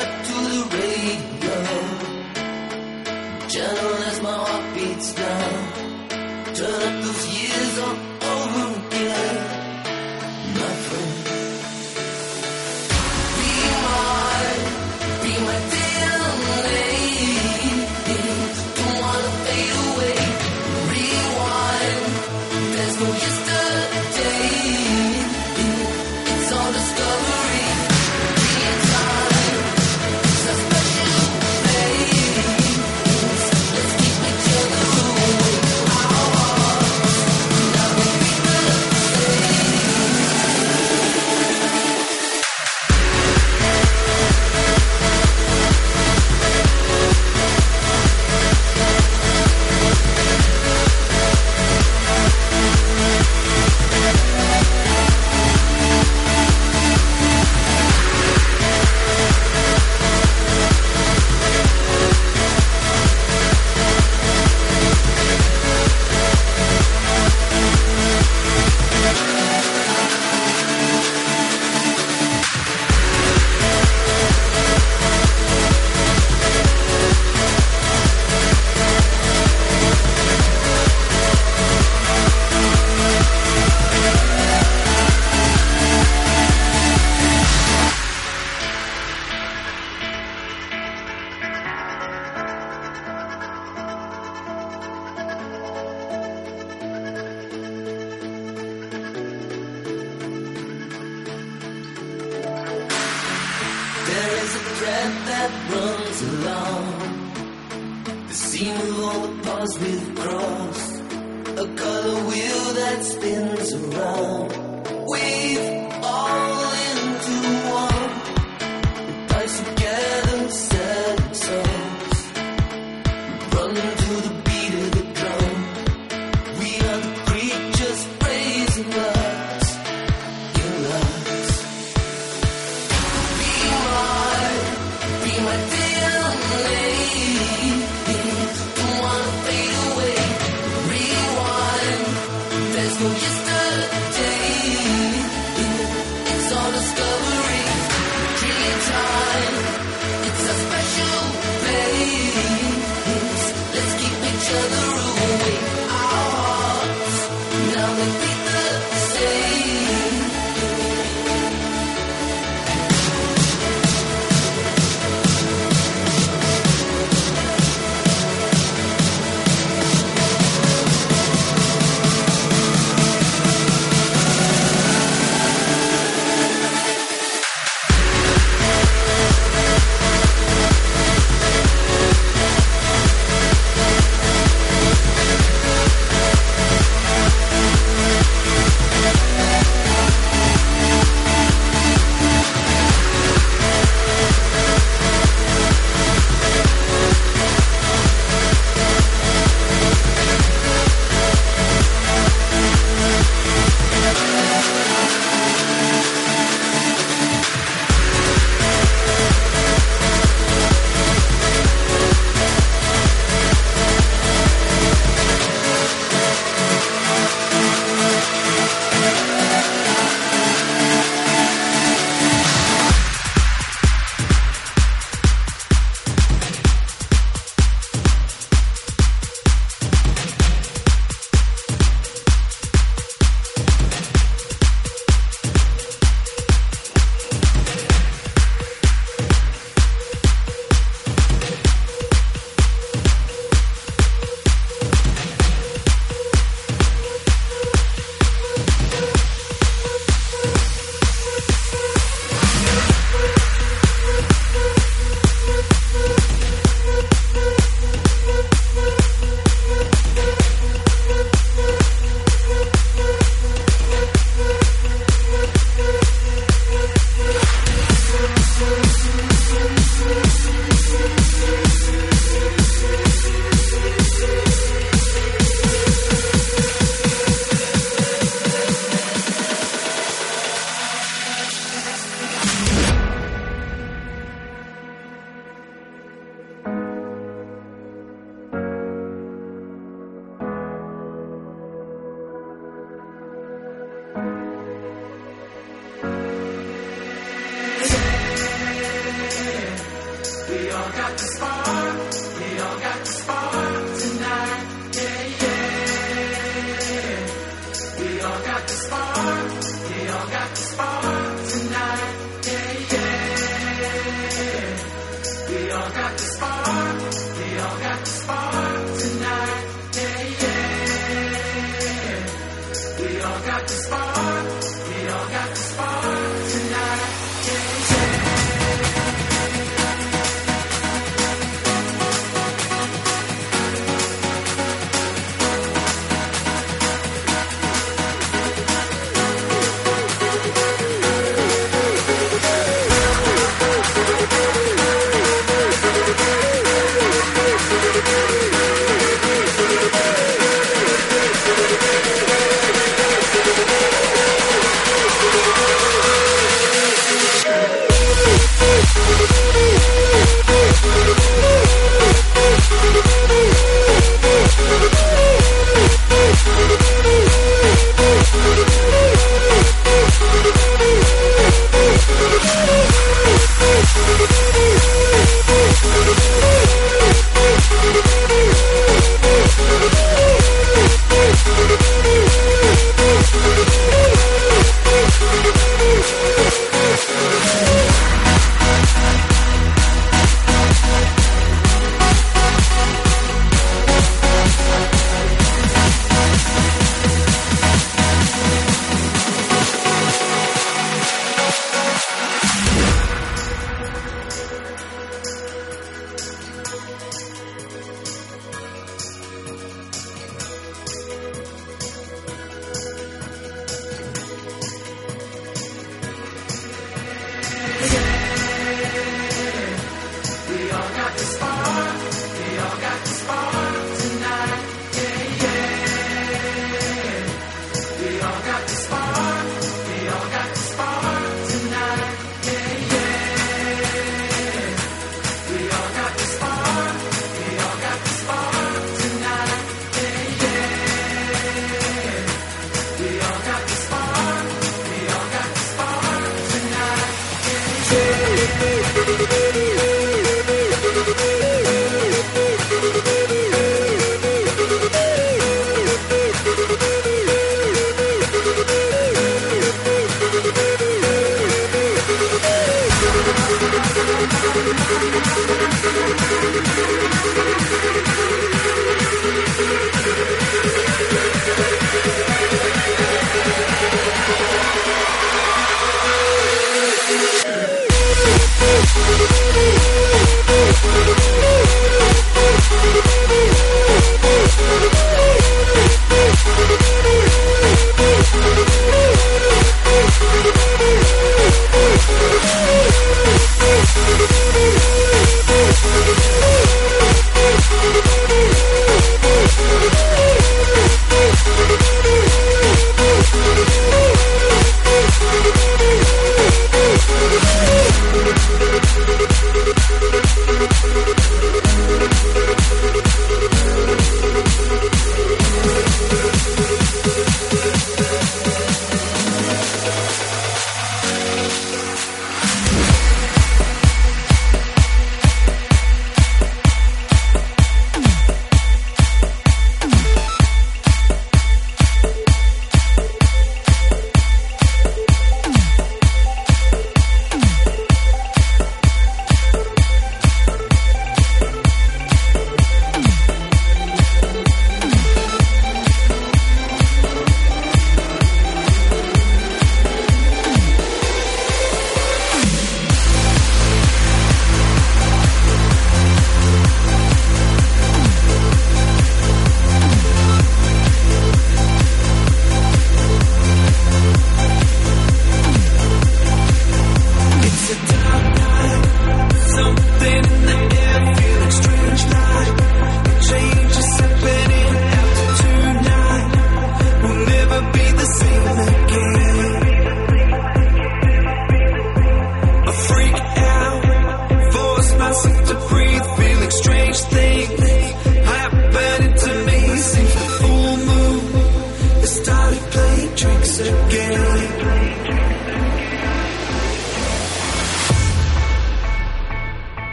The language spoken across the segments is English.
to the rain. thread that runs along the seam of all the paths we've crossed, a color wheel that spins around.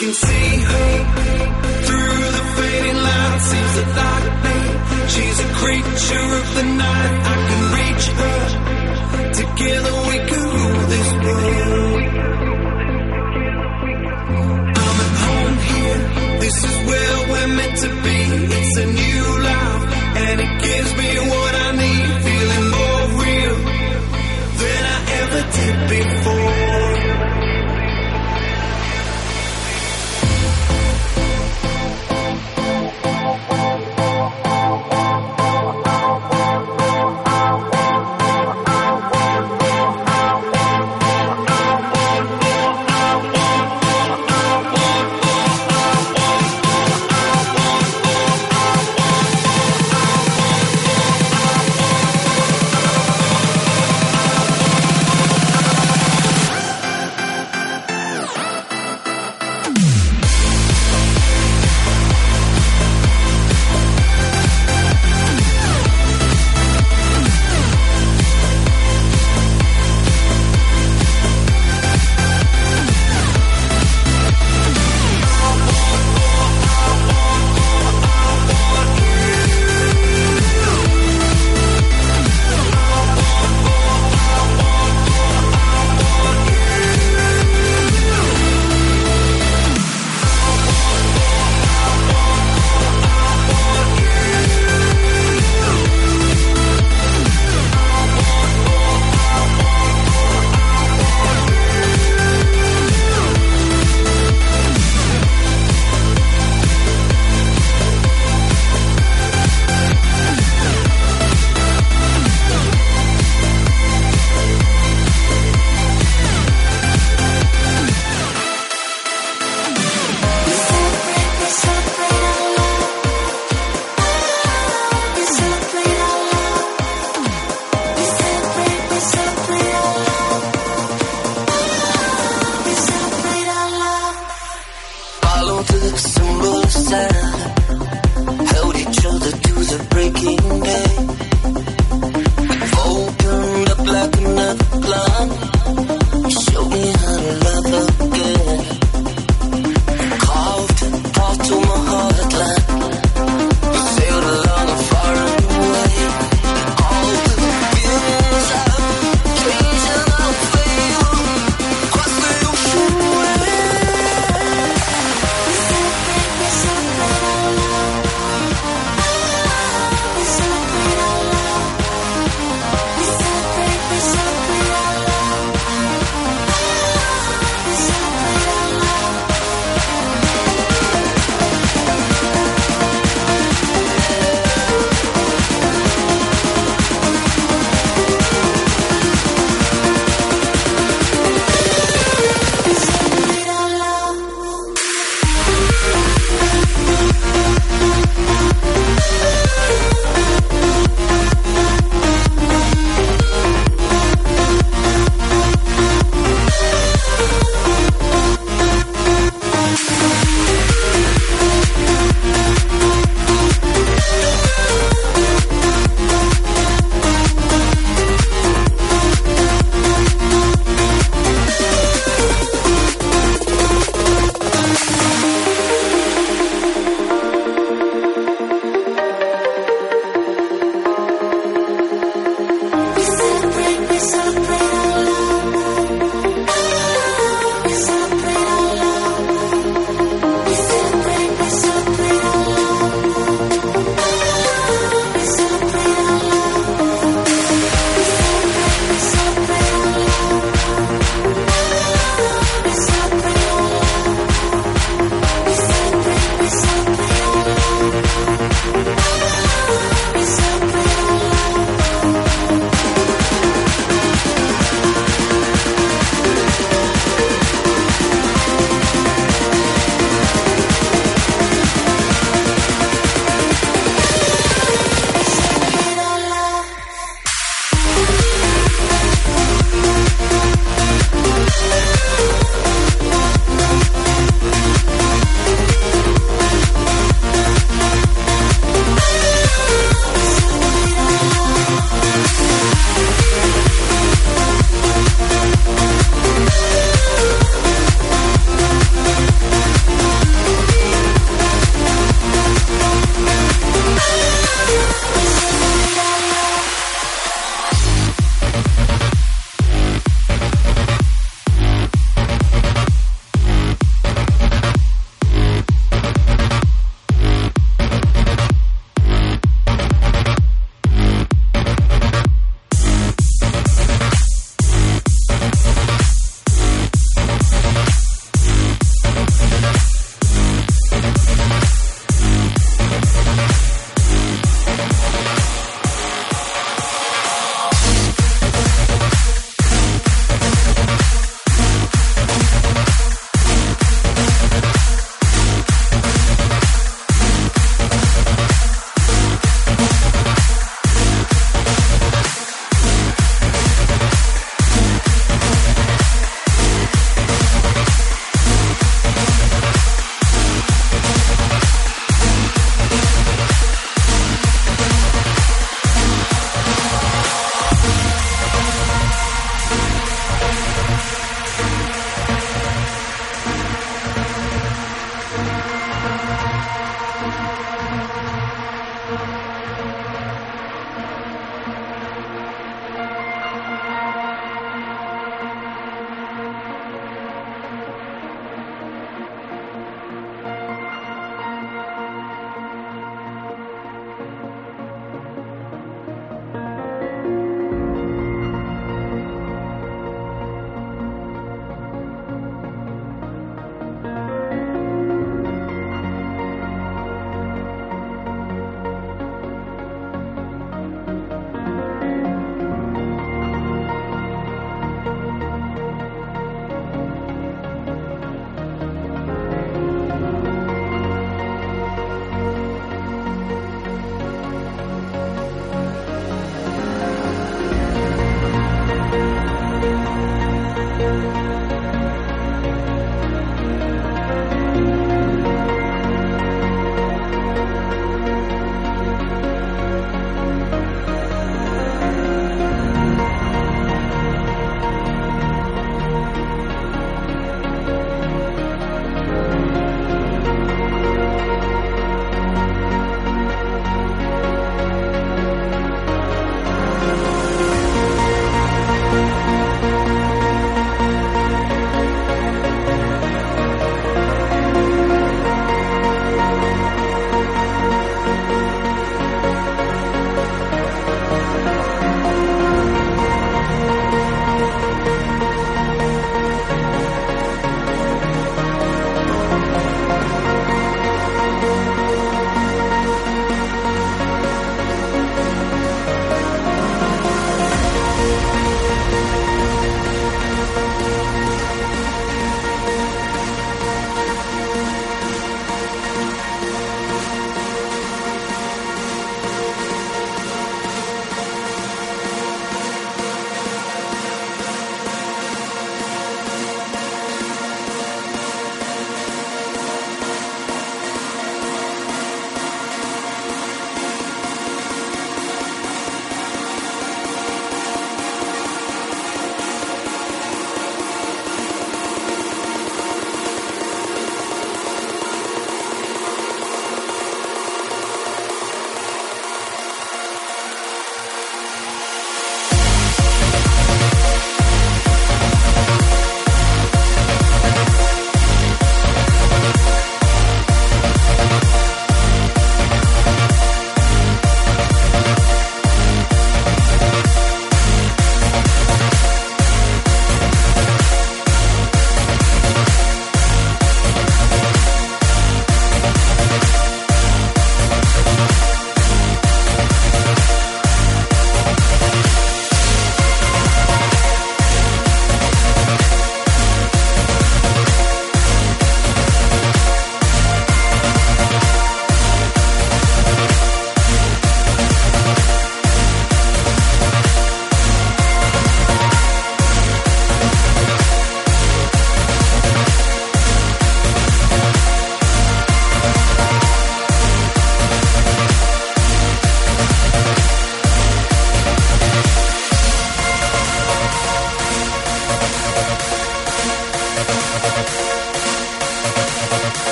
can see through the fading light. Sees the light. She's a creature of the night. I can reach her.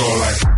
go like.